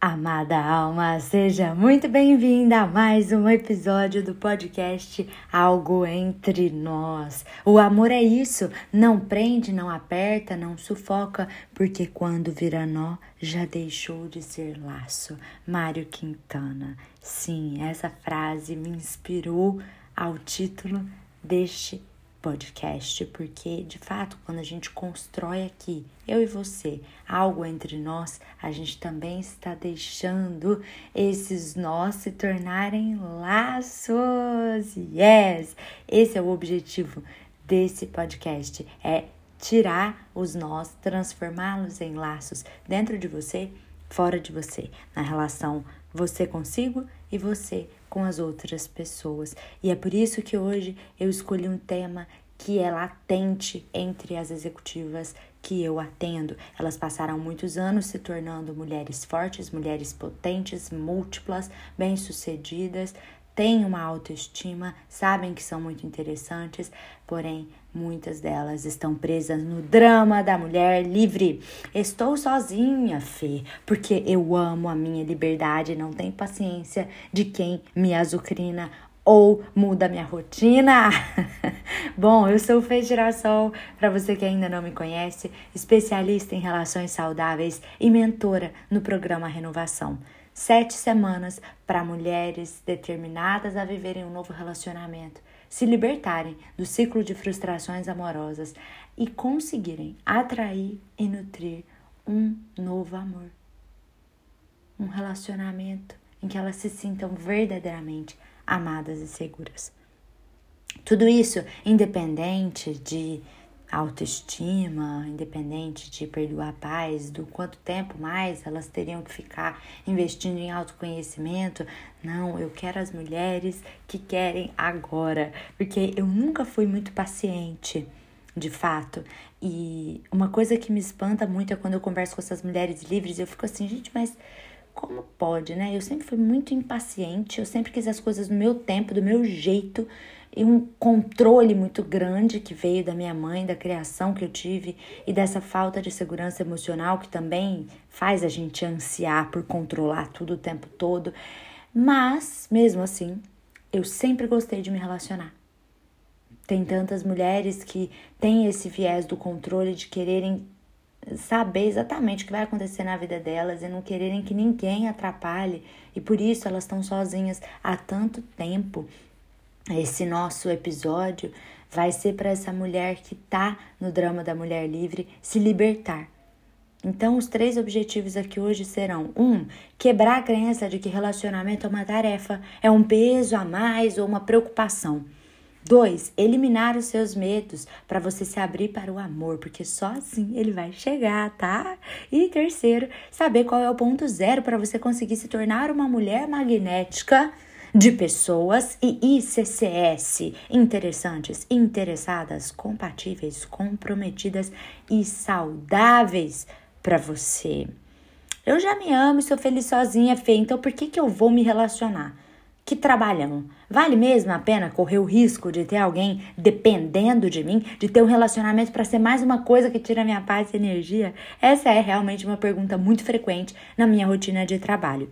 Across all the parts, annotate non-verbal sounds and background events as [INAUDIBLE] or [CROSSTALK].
Amada alma, seja muito bem-vinda a mais um episódio do podcast Algo Entre Nós. O amor é isso, não prende, não aperta, não sufoca, porque quando vira nó já deixou de ser laço. Mário Quintana. Sim, essa frase me inspirou ao título deste podcast, porque de fato, quando a gente constrói aqui, eu e você, algo entre nós, a gente também está deixando esses nós se tornarem laços. Yes! Esse é o objetivo desse podcast, é tirar os nós, transformá-los em laços dentro de você, fora de você, na relação você consigo e você com as outras pessoas. E é por isso que hoje eu escolhi um tema que é latente entre as executivas que eu atendo. Elas passaram muitos anos se tornando mulheres fortes, mulheres potentes, múltiplas, bem-sucedidas, têm uma autoestima, sabem que são muito interessantes, porém muitas delas estão presas no drama da mulher livre. Estou sozinha, Fê, porque eu amo a minha liberdade e não tenho paciência de quem me azucrina ou muda minha rotina? [LAUGHS] Bom, eu sou Fê Girassol, para você que ainda não me conhece, especialista em relações saudáveis e mentora no programa Renovação. Sete semanas para mulheres determinadas a viverem um novo relacionamento, se libertarem do ciclo de frustrações amorosas e conseguirem atrair e nutrir um novo amor. Um relacionamento em que elas se sintam verdadeiramente amadas e seguras. Tudo isso independente de autoestima, independente de perdoar pais, do quanto tempo mais elas teriam que ficar investindo em autoconhecimento. Não, eu quero as mulheres que querem agora, porque eu nunca fui muito paciente, de fato. E uma coisa que me espanta muito é quando eu converso com essas mulheres livres, eu fico assim, gente, mas como pode, né? Eu sempre fui muito impaciente, eu sempre quis as coisas no meu tempo, do meu jeito, e um controle muito grande que veio da minha mãe, da criação que eu tive e dessa falta de segurança emocional que também faz a gente ansiar por controlar tudo o tempo todo. Mas, mesmo assim, eu sempre gostei de me relacionar. Tem tantas mulheres que têm esse viés do controle de quererem saber exatamente o que vai acontecer na vida delas e não quererem que ninguém atrapalhe, e por isso elas estão sozinhas há tanto tempo. Esse nosso episódio vai ser para essa mulher que tá no drama da mulher livre se libertar. Então, os três objetivos aqui hoje serão: um, quebrar a crença de que relacionamento é uma tarefa, é um peso a mais ou uma preocupação. Dois, eliminar os seus medos para você se abrir para o amor, porque só assim ele vai chegar, tá? E terceiro, saber qual é o ponto zero para você conseguir se tornar uma mulher magnética de pessoas e ICCS interessantes, interessadas, compatíveis, comprometidas e saudáveis para você. Eu já me amo e sou feliz sozinha, Fê, então por que, que eu vou me relacionar? Que trabalham. Vale mesmo a pena correr o risco de ter alguém dependendo de mim, de ter um relacionamento para ser mais uma coisa que tira minha paz e energia? Essa é realmente uma pergunta muito frequente na minha rotina de trabalho.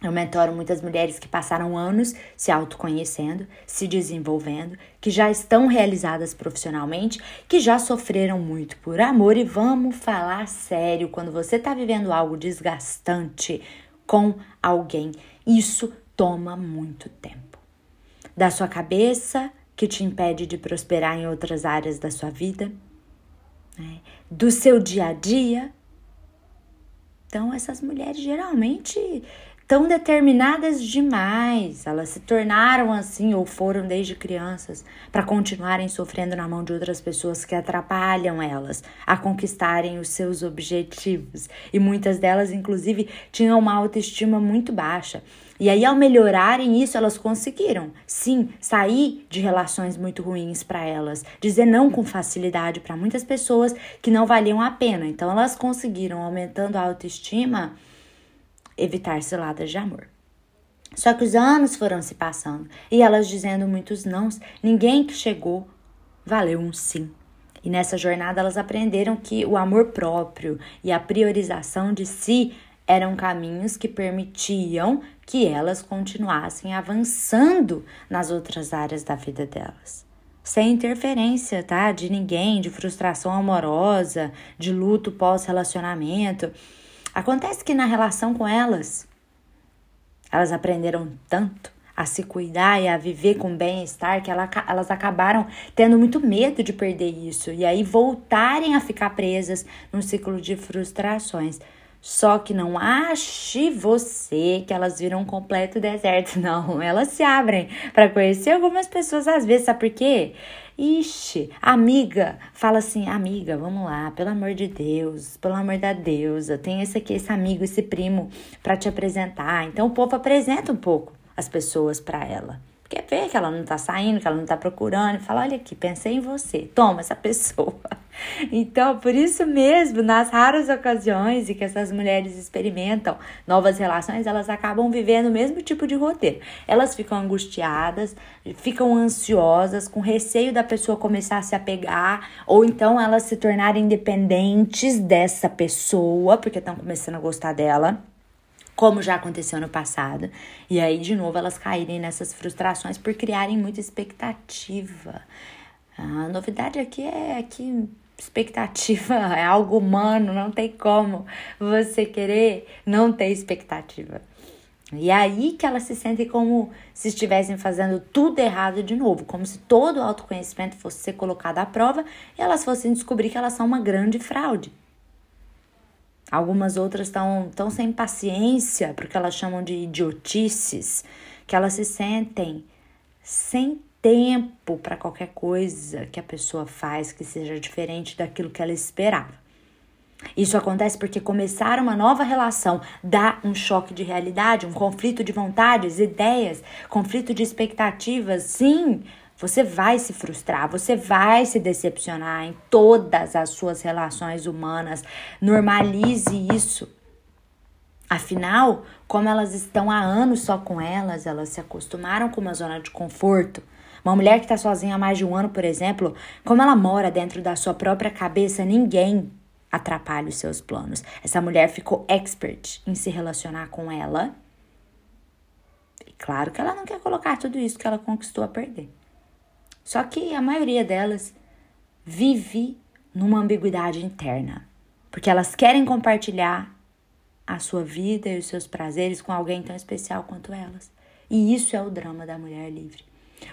Eu mentoro muitas mulheres que passaram anos se autoconhecendo, se desenvolvendo, que já estão realizadas profissionalmente, que já sofreram muito por amor e vamos falar sério, quando você está vivendo algo desgastante com alguém, isso toma muito tempo. Da sua cabeça, que te impede de prosperar em outras áreas da sua vida, né? do seu dia a dia. Então, essas mulheres geralmente tão determinadas demais. Elas se tornaram assim ou foram desde crianças para continuarem sofrendo na mão de outras pessoas que atrapalham elas a conquistarem os seus objetivos. E muitas delas, inclusive, tinham uma autoestima muito baixa. E aí, ao melhorarem isso, elas conseguiram, sim, sair de relações muito ruins para elas, dizer não com facilidade para muitas pessoas que não valiam a pena. Então, elas conseguiram, aumentando a autoestima, evitar ciladas de amor. Só que os anos foram se passando e elas dizendo muitos nãos, ninguém que chegou valeu um sim. E nessa jornada elas aprenderam que o amor próprio e a priorização de si eram caminhos que permitiam que elas continuassem avançando nas outras áreas da vida delas. Sem interferência, tá? De ninguém, de frustração amorosa, de luto pós-relacionamento. Acontece que na relação com elas, elas aprenderam tanto a se cuidar e a viver com bem-estar, que ela, elas acabaram tendo muito medo de perder isso e aí voltarem a ficar presas num ciclo de frustrações. Só que não ache você que elas viram um completo deserto, [LAUGHS] não. Elas se abrem para conhecer algumas pessoas às vezes, sabe por quê? Ixi, amiga, fala assim, amiga, vamos lá, pelo amor de Deus, pelo amor da deusa, tem esse aqui, esse amigo, esse primo para te apresentar. Então o povo apresenta um pouco as pessoas para ela. Quer ver que ela não tá saindo, que ela não tá procurando, e fala: olha aqui, pensei em você, toma essa [LAUGHS] pessoa. Então, por isso mesmo, nas raras ocasiões em que essas mulheres experimentam novas relações, elas acabam vivendo o mesmo tipo de roteiro. Elas ficam angustiadas, ficam ansiosas, com receio da pessoa começar a se apegar, ou então elas se tornarem independentes dessa pessoa, porque estão começando a gostar dela como já aconteceu no passado. E aí, de novo, elas caírem nessas frustrações por criarem muita expectativa. A novidade aqui é que expectativa é algo humano, não tem como você querer não ter expectativa. E é aí que elas se sentem como se estivessem fazendo tudo errado de novo, como se todo o autoconhecimento fosse ser colocado à prova e elas fossem descobrir que elas são uma grande fraude. Algumas outras estão tão sem paciência, porque elas chamam de idiotices, que elas se sentem sem tempo para qualquer coisa que a pessoa faz que seja diferente daquilo que ela esperava. Isso acontece porque começar uma nova relação dá um choque de realidade, um conflito de vontades, ideias, conflito de expectativas. Sim, você vai se frustrar, você vai se decepcionar em todas as suas relações humanas. Normalize isso. Afinal, como elas estão há anos só com elas, elas se acostumaram com uma zona de conforto. Uma mulher que está sozinha há mais de um ano, por exemplo, como ela mora dentro da sua própria cabeça, ninguém atrapalha os seus planos. Essa mulher ficou expert em se relacionar com ela. E claro que ela não quer colocar tudo isso que ela conquistou a perder. Só que a maioria delas vive numa ambiguidade interna, porque elas querem compartilhar a sua vida e os seus prazeres com alguém tão especial quanto elas. E isso é o drama da mulher livre.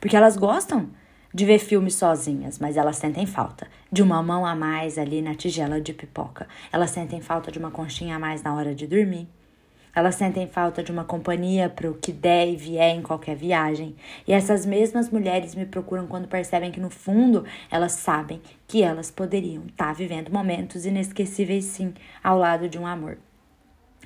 Porque elas gostam de ver filmes sozinhas, mas elas sentem falta de uma mão a mais ali na tigela de pipoca. Elas sentem falta de uma conchinha a mais na hora de dormir. Elas sentem falta de uma companhia para o que der e vier em qualquer viagem. E essas mesmas mulheres me procuram quando percebem que, no fundo, elas sabem que elas poderiam estar tá vivendo momentos inesquecíveis, sim, ao lado de um amor.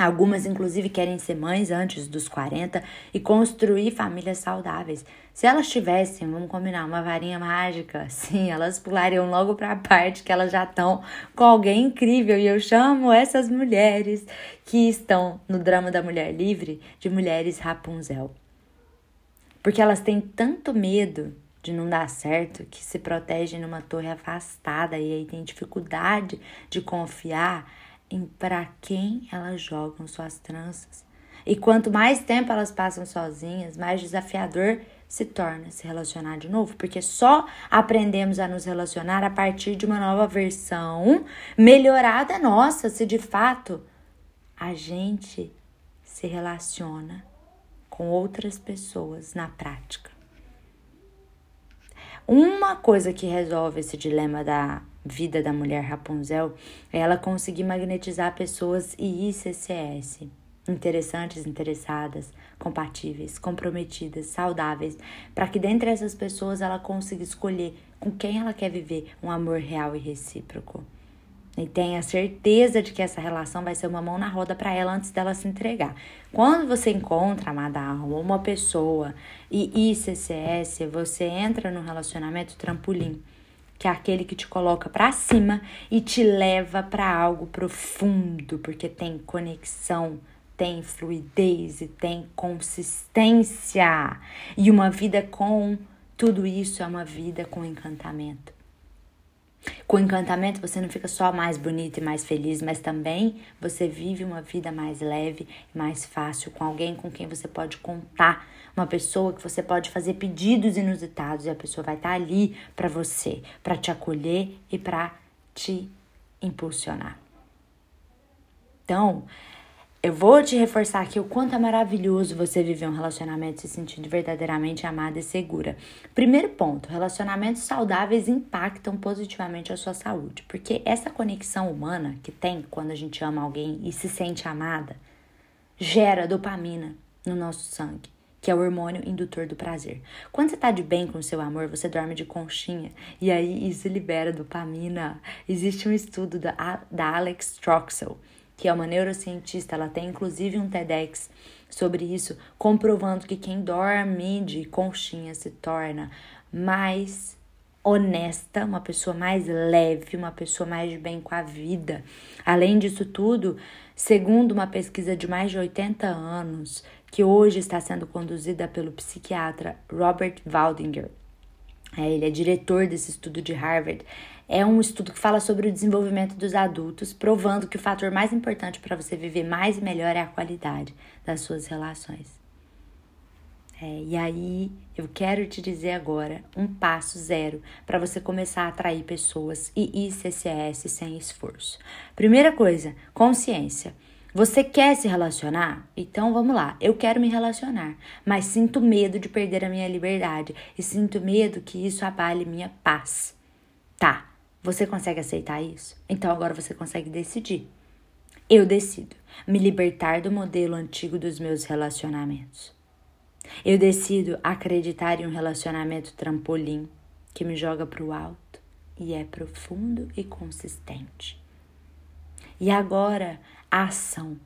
Algumas, inclusive, querem ser mães antes dos 40 e construir famílias saudáveis. Se elas tivessem, vamos combinar, uma varinha mágica, [LAUGHS] sim, elas pulariam logo para a parte que elas já estão com alguém incrível. E eu chamo essas mulheres que estão no drama da mulher livre de mulheres Rapunzel. Porque elas têm tanto medo de não dar certo que se protegem numa torre afastada e aí tem dificuldade de confiar em para quem elas jogam suas tranças. E quanto mais tempo elas passam sozinhas, mais desafiador se torna se relacionar de novo, porque só aprendemos a nos relacionar a partir de uma nova versão melhorada nossa, se de fato a gente se relaciona com outras pessoas na prática. Uma coisa que resolve esse dilema da vida da mulher Rapunzel é ela conseguir magnetizar pessoas e ICCS. Interessantes, interessadas, compatíveis, comprometidas, saudáveis, para que dentre essas pessoas ela consiga escolher com quem ela quer viver um amor real e recíproco. E tenha certeza de que essa relação vai ser uma mão na roda para ela antes dela se entregar. Quando você encontra, amada alma, uma pessoa e ICCS, você entra no relacionamento trampolim que é aquele que te coloca para cima e te leva para algo profundo, porque tem conexão, tem fluidez e tem consistência. E uma vida com tudo isso é uma vida com encantamento. Com encantamento você não fica só mais bonita e mais feliz, mas também você vive uma vida mais leve, mais fácil, com alguém com quem você pode contar, uma pessoa que você pode fazer pedidos inusitados e a pessoa vai estar ali para você, para te acolher e para te impulsionar. Então, eu vou te reforçar aqui o quanto é maravilhoso você viver um relacionamento se sentindo verdadeiramente amada e segura. Primeiro ponto: relacionamentos saudáveis impactam positivamente a sua saúde, porque essa conexão humana que tem quando a gente ama alguém e se sente amada gera dopamina no nosso sangue, que é o hormônio indutor do prazer. Quando você tá de bem com o seu amor, você dorme de conchinha e aí isso libera dopamina. Existe um estudo da, da Alex Troxel que é uma neurocientista, ela tem inclusive um TEDx sobre isso, comprovando que quem dorme de conchinha se torna mais honesta, uma pessoa mais leve, uma pessoa mais de bem com a vida. Além disso tudo, segundo uma pesquisa de mais de 80 anos, que hoje está sendo conduzida pelo psiquiatra Robert Waldinger, é, ele é diretor desse estudo de Harvard, é um estudo que fala sobre o desenvolvimento dos adultos, provando que o fator mais importante para você viver mais e melhor é a qualidade das suas relações. É, e aí eu quero te dizer agora um passo zero para você começar a atrair pessoas e ICCS sem esforço. Primeira coisa, consciência. Você quer se relacionar? Então vamos lá. Eu quero me relacionar, mas sinto medo de perder a minha liberdade e sinto medo que isso abale minha paz. Tá, você consegue aceitar isso? Então agora você consegue decidir. Eu decido me libertar do modelo antigo dos meus relacionamentos. Eu decido acreditar em um relacionamento trampolim que me joga para o alto e é profundo e consistente. E agora, a ação.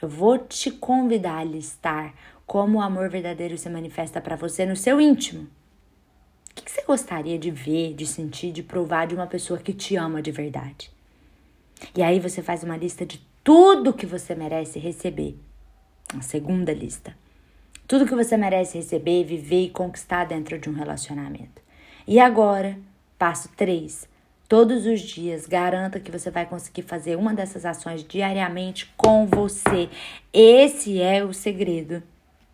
Eu vou te convidar a listar como o amor verdadeiro se manifesta para você no seu íntimo o que você gostaria de ver, de sentir, de provar de uma pessoa que te ama de verdade? E aí você faz uma lista de tudo que você merece receber. A segunda lista. Tudo que você merece receber, viver e conquistar dentro de um relacionamento. E agora, passo 3. Todos os dias, garanta que você vai conseguir fazer uma dessas ações diariamente com você. Esse é o segredo.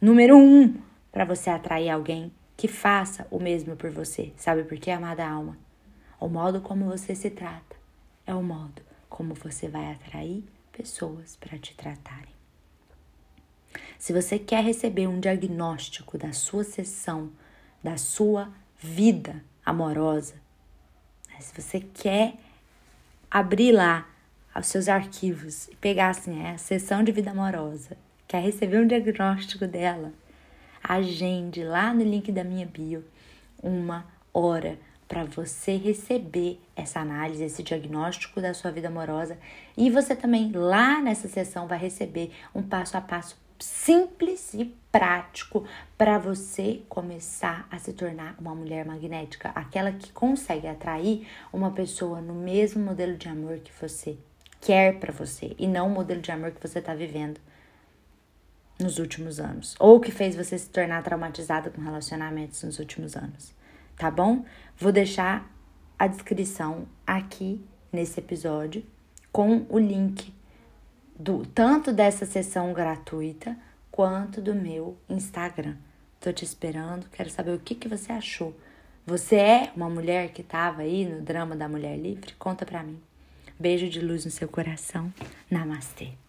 Número 1 um, para você atrair alguém que faça o mesmo por você. Sabe por quê, amada alma? O modo como você se trata é o modo como você vai atrair pessoas para te tratarem. Se você quer receber um diagnóstico da sua sessão, da sua vida amorosa, né, se você quer abrir lá os seus arquivos e pegar assim, é, a sessão de vida amorosa, quer receber um diagnóstico dela, agende lá no link da minha bio uma hora para você receber essa análise, esse diagnóstico da sua vida amorosa. E você também lá nessa sessão vai receber um passo a passo simples e prático para você começar a se tornar uma mulher magnética, aquela que consegue atrair uma pessoa no mesmo modelo de amor que você quer para você e não o modelo de amor que você está vivendo nos últimos anos, ou que fez você se tornar traumatizada com relacionamentos nos últimos anos, tá bom? Vou deixar a descrição aqui nesse episódio com o link do tanto dessa sessão gratuita quanto do meu Instagram. Tô te esperando, quero saber o que, que você achou. Você é uma mulher que estava aí no drama da mulher livre? Conta pra mim. Beijo de luz no seu coração. Namastê.